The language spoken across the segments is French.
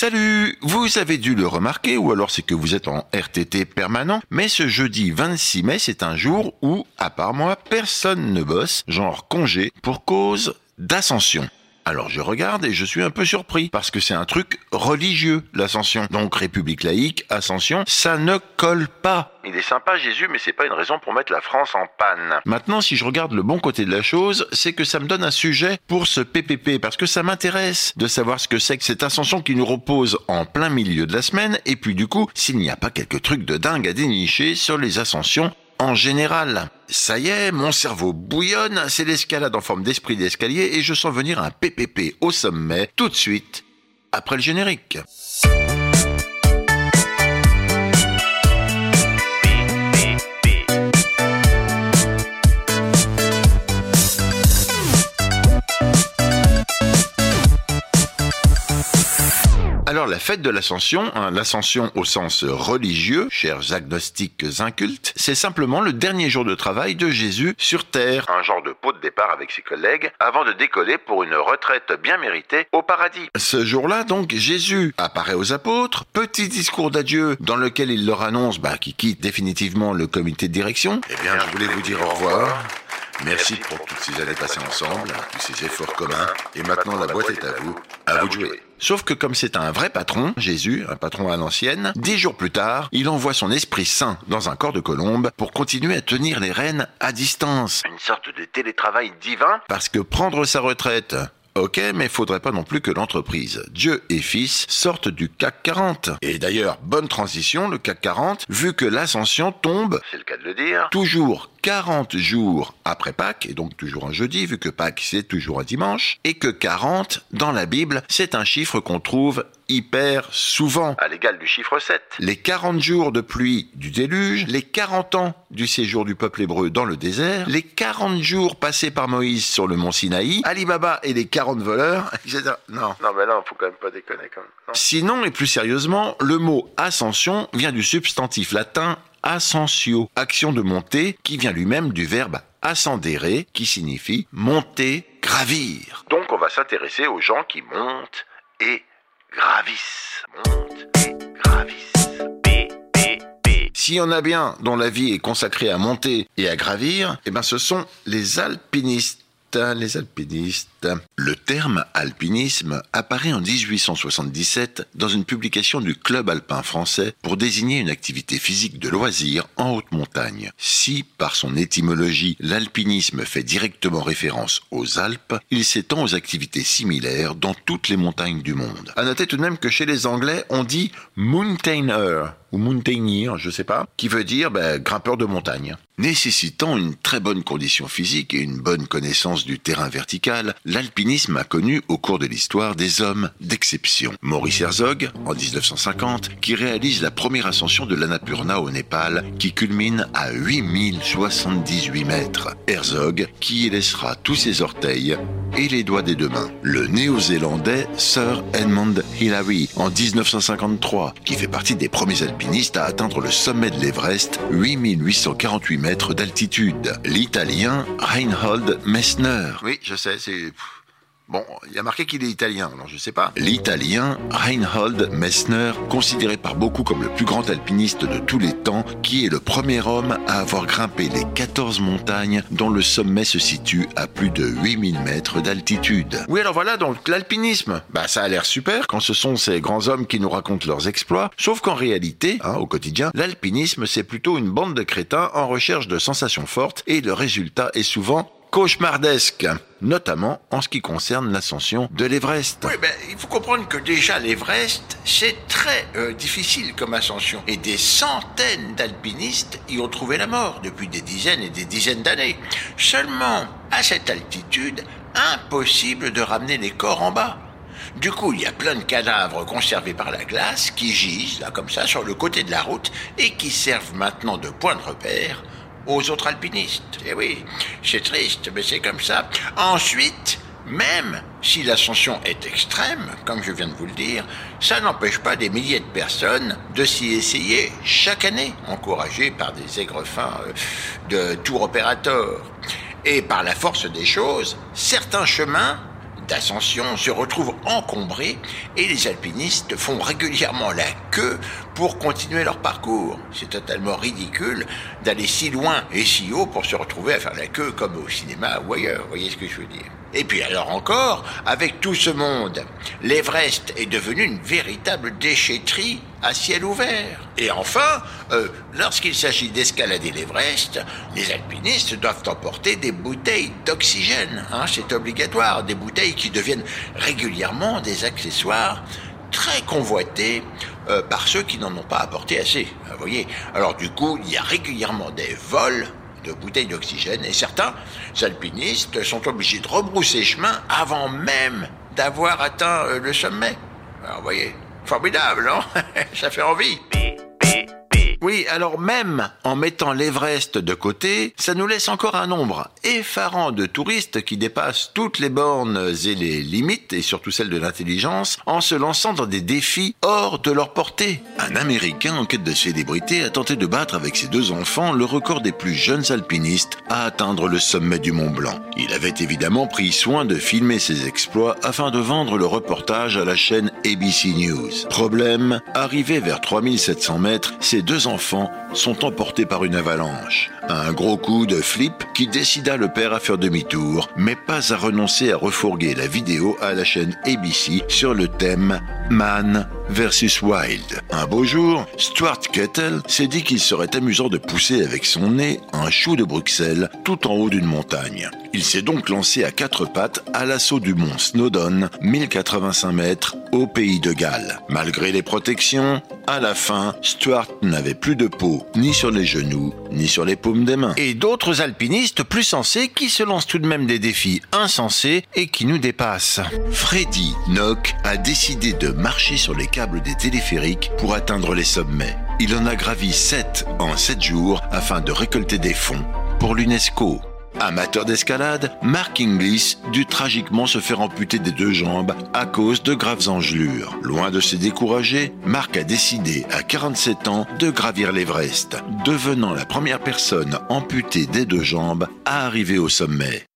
Salut Vous avez dû le remarquer, ou alors c'est que vous êtes en RTT permanent, mais ce jeudi 26 mai, c'est un jour où, à part moi, personne ne bosse, genre congé, pour cause d'ascension. Alors je regarde et je suis un peu surpris parce que c'est un truc religieux, l'ascension. Donc République laïque, ascension, ça ne colle pas. Il est sympa Jésus, mais c'est pas une raison pour mettre la France en panne. Maintenant, si je regarde le bon côté de la chose, c'est que ça me donne un sujet pour ce PPP parce que ça m'intéresse de savoir ce que c'est que cette ascension qui nous repose en plein milieu de la semaine et puis du coup, s'il n'y a pas quelques trucs de dingue à dénicher sur les ascensions en général. Ça y est, mon cerveau bouillonne, c'est l'escalade en forme d'esprit d'escalier et je sens venir un PPP au sommet tout de suite après le générique. Alors la fête de l'ascension, hein, l'ascension au sens religieux, chers agnostiques incultes, c'est simplement le dernier jour de travail de Jésus sur terre, un genre de pot de départ avec ses collègues, avant de décoller pour une retraite bien méritée au paradis. Ce jour-là donc, Jésus apparaît aux apôtres, petit discours d'adieu dans lequel il leur annonce bah, qu'il quitte définitivement le comité de direction. Eh bien, je voulais vous dire au revoir. Merci pour toutes ces années passées ensemble, tous ces efforts communs. Et maintenant, la boîte est à vous. À vous de jouer. Sauf que comme c'est un vrai patron, Jésus, un patron à l'ancienne, dix jours plus tard, il envoie son Esprit Saint dans un corps de colombe pour continuer à tenir les rênes à distance. Une sorte de télétravail divin. Parce que prendre sa retraite, Ok, mais faudrait pas non plus que l'entreprise Dieu et Fils sortent du CAC 40. Et d'ailleurs, bonne transition, le CAC 40, vu que l'ascension tombe, c'est le cas de le dire, toujours 40 jours après Pâques, et donc toujours un jeudi, vu que Pâques c'est toujours un dimanche, et que 40, dans la Bible, c'est un chiffre qu'on trouve hyper souvent, à l'égal du chiffre 7. Les 40 jours de pluie du déluge, les 40 ans du séjour du peuple hébreu dans le désert, les 40 jours passés par Moïse sur le mont Sinaï, Ali Baba et les 40 voleurs, etc. Non. Non, mais non, faut quand même pas déconner quand même. Sinon, et plus sérieusement, le mot ascension vient du substantif latin ascensio, action de monter, qui vient lui-même du verbe ascendere, qui signifie monter, gravir. Donc on va s'intéresser aux gens qui montent et gravissent. Montent et gravissent. P, P, P. S'il y en a bien dont la vie est consacrée à monter et à gravir, eh ben ce sont les alpinistes les alpinistes. Le terme alpinisme apparaît en 1877 dans une publication du Club alpin français pour désigner une activité physique de loisir en haute montagne. Si, par son étymologie, l'alpinisme fait directement référence aux Alpes, il s'étend aux activités similaires dans toutes les montagnes du monde. À noter tout de même que chez les Anglais, on dit mountainer ou mountaineer, je sais pas, qui veut dire ben, grimpeur de montagne. Nécessitant une très bonne condition physique et une bonne connaissance du terrain vertical, l'alpinisme a connu au cours de l'histoire des hommes d'exception. Maurice Herzog, en 1950, qui réalise la première ascension de l'Annapurna au Népal, qui culmine à 8078 mètres. Herzog, qui y laissera tous ses orteils et les doigts des deux mains. Le néo-zélandais Sir Edmund Hillary, en 1953, qui fait partie des premiers alpinistes à atteindre le sommet de l'Everest, 8848 mètres d'altitude. L'italien Reinhold Messner. Oui, je sais, c'est... Bon, il y a marqué qu'il est italien, alors je sais pas. L'italien Reinhold Messner, considéré par beaucoup comme le plus grand alpiniste de tous les temps, qui est le premier homme à avoir grimpé les 14 montagnes dont le sommet se situe à plus de 8000 mètres d'altitude. Oui, alors voilà, donc l'alpinisme, bah ça a l'air super quand ce sont ces grands hommes qui nous racontent leurs exploits, sauf qu'en réalité, hein, au quotidien, l'alpinisme c'est plutôt une bande de crétins en recherche de sensations fortes et le résultat est souvent cauchemardesque, notamment en ce qui concerne l'ascension de l'Everest. Oui, ben, il faut comprendre que déjà l'Everest, c'est très euh, difficile comme ascension. Et des centaines d'alpinistes y ont trouvé la mort depuis des dizaines et des dizaines d'années. Seulement, à cette altitude, impossible de ramener les corps en bas. Du coup, il y a plein de cadavres conservés par la glace qui gisent, là, comme ça, sur le côté de la route et qui servent maintenant de point de repère aux autres alpinistes. Eh oui, c'est triste, mais c'est comme ça. Ensuite, même si l'ascension est extrême, comme je viens de vous le dire, ça n'empêche pas des milliers de personnes de s'y essayer chaque année, encouragées par des aigrefins euh, de tour opérateur. Et par la force des choses, certains chemins d'ascension se retrouvent encombrés et les alpinistes font régulièrement la queue pour continuer leur parcours. C'est totalement ridicule d'aller si loin et si haut pour se retrouver à faire la queue comme au cinéma ou ailleurs. Vous voyez ce que je veux dire? Et puis alors encore, avec tout ce monde, l'Everest est devenu une véritable déchetterie à ciel ouvert. Et enfin, euh, lorsqu'il s'agit d'escalader l'Everest, les alpinistes doivent emporter des bouteilles d'oxygène. Hein, c'est obligatoire, des bouteilles qui deviennent régulièrement des accessoires très convoités euh, par ceux qui n'en ont pas apporté assez. Vous voyez Alors du coup, il y a régulièrement des vols de bouteilles d'oxygène et certains alpinistes sont obligés de rebrousser chemin avant même d'avoir atteint euh, le sommet. Alors, vous voyez, formidable, non? Ça fait envie. Oui, alors même en mettant l'Everest de côté, ça nous laisse encore un nombre effarant de touristes qui dépassent toutes les bornes et les limites, et surtout celles de l'intelligence, en se lançant dans des défis hors de leur portée. Un Américain en quête de célébrité a tenté de battre avec ses deux enfants le record des plus jeunes alpinistes à atteindre le sommet du Mont Blanc. Il avait évidemment pris soin de filmer ses exploits afin de vendre le reportage à la chaîne ABC News. Problème, arrivé vers 3700 mètres, ces deux enfants sont emportés par une avalanche. Un gros coup de flip qui décida le père à faire demi-tour, mais pas à renoncer à refourguer la vidéo à la chaîne ABC sur le thème Man versus Wild. Un beau jour, Stuart Kettle s'est dit qu'il serait amusant de pousser avec son nez un chou de Bruxelles tout en haut d'une montagne. Il s'est donc lancé à quatre pattes à l'assaut du mont Snowdon, 1085 mètres, au pays de Galles. Malgré les protections, à la fin, Stuart n'avait plus de peau, ni sur les genoux, ni sur les paumes des mains. Et d'autres alpinistes plus sensés qui se lancent tout de même des défis insensés et qui nous dépassent. Freddy Nock a décidé de marcher sur les câbles des téléphériques pour atteindre les sommets. Il en a gravi 7 en 7 jours afin de récolter des fonds pour l'UNESCO. Amateur d'escalade, Mark Inglis dut tragiquement se faire amputer des deux jambes à cause de graves engelures. Loin de se décourager, Mark a décidé à 47 ans de gravir l'Everest, devenant la première personne amputée des deux jambes à arriver au sommet.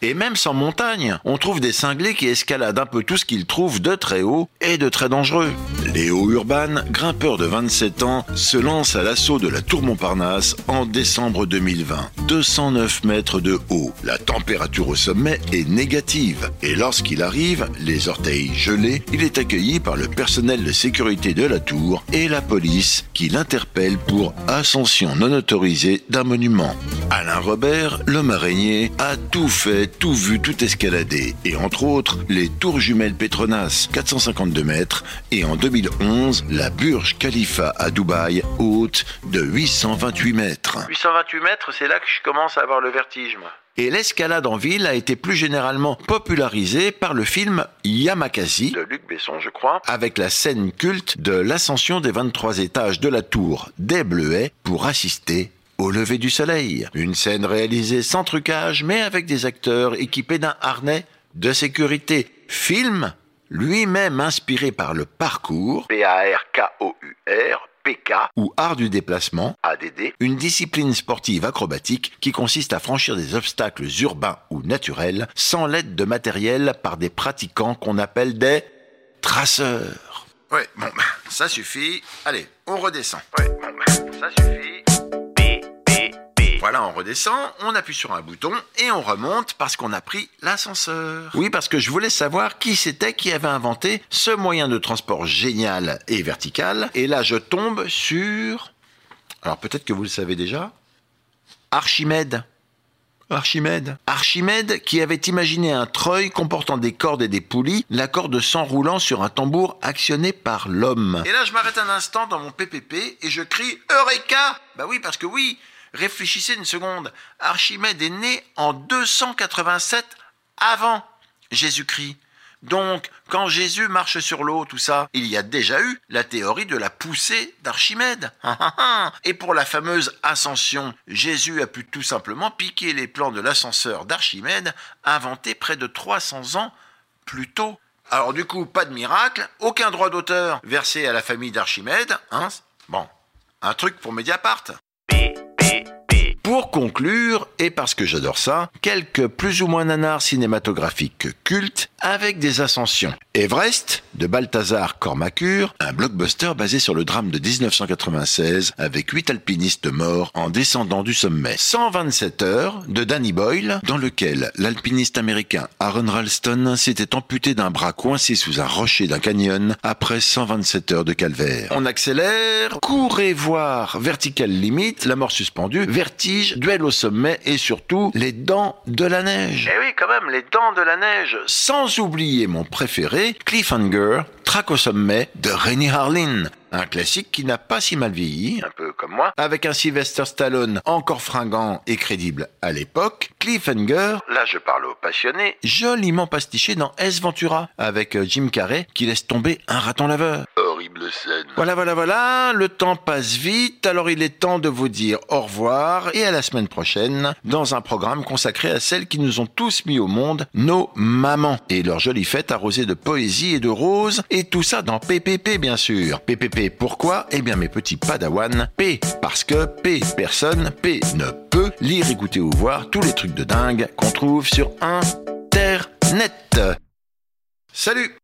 Et même sans montagne, on trouve des cinglés qui escaladent un peu tout ce qu'ils trouvent de très haut et de très dangereux. Léo Urban, grimpeur de 27 ans, se lance à l'assaut de la Tour Montparnasse en décembre 2020. 209 mètres de haut. La température au sommet est négative. Et lorsqu'il arrive, les orteils gelés, il est accueilli par le personnel de sécurité de la tour et la police qui l'interpelle pour ascension non autorisée d'un monument. Alain Robert, l'homme araignée, a tout fait tout vu, tout escaladé, et entre autres les tours jumelles Petronas 452 mètres, et en 2011 la Burj Khalifa à Dubaï, haute de 828 mètres. 828 mètres, c'est là que je commence à avoir le vertige, moi. Et l'escalade en ville a été plus généralement popularisée par le film Yamakasi de Luc Besson, je crois, avec la scène culte de l'ascension des 23 étages de la tour des Bleuets pour assister au lever du soleil. Une scène réalisée sans trucage, mais avec des acteurs équipés d'un harnais de sécurité. Film lui-même inspiré par le parcours, P-A-R-K-O-U-R, PK, ou art du déplacement, ADD, une discipline sportive acrobatique qui consiste à franchir des obstacles urbains ou naturels sans l'aide de matériel par des pratiquants qu'on appelle des traceurs. Ouais, bon, bah, ça suffit. Allez, on redescend. Ouais, bon, bah, ça suffit. Voilà, on redescend, on appuie sur un bouton et on remonte parce qu'on a pris l'ascenseur. Oui, parce que je voulais savoir qui c'était qui avait inventé ce moyen de transport génial et vertical. Et là, je tombe sur... Alors peut-être que vous le savez déjà. Archimède. Archimède. Archimède qui avait imaginé un treuil comportant des cordes et des poulies, la corde s'enroulant sur un tambour actionné par l'homme. Et là, je m'arrête un instant dans mon PPP et je crie Eureka Bah oui, parce que oui, réfléchissez une seconde. Archimède est né en 287 avant Jésus-Christ. Donc, quand Jésus marche sur l'eau, tout ça, il y a déjà eu la théorie de la poussée d'Archimède. Et pour la fameuse ascension, Jésus a pu tout simplement piquer les plans de l'ascenseur d'Archimède, inventé près de 300 ans plus tôt. Alors du coup, pas de miracle, aucun droit d'auteur versé à la famille d'Archimède, hein Bon, un truc pour Mediapart. Pour conclure, et parce que j'adore ça, quelques plus ou moins nanars cinématographiques cultes avec des ascensions. Everest, de Balthazar Cormacur, un blockbuster basé sur le drame de 1996 avec 8 alpinistes morts en descendant du sommet. 127 heures de Danny Boyle, dans lequel l'alpiniste américain Aaron Ralston s'était amputé d'un bras coincé sous un rocher d'un canyon après 127 heures de calvaire. On accélère, courez voir Vertical Limit, la mort suspendue, vertige, duel au sommet et surtout les dents de la neige. Eh oui, quand même, les dents de la neige. Sans oublier mon préféré, Cliffhanger, traque au sommet de Rennie Harlin. Un classique qui n'a pas si mal vieilli, Un peu comme moi. avec un Sylvester Stallone encore fringant et crédible à l'époque, Cliffhanger, Là, je parle aux passionnés. joliment pastiché dans S Ventura, avec Jim Carrey qui laisse tomber un raton laveur. Voilà, voilà, voilà, le temps passe vite, alors il est temps de vous dire au revoir et à la semaine prochaine dans un programme consacré à celles qui nous ont tous mis au monde, nos mamans, et leurs jolies fêtes arrosées de poésie et de roses, et tout ça dans PPP bien sûr. PPP pourquoi? Eh bien mes petits padawans, P parce que P personne, P ne peut lire, écouter ou voir tous les trucs de dingue qu'on trouve sur Internet. Salut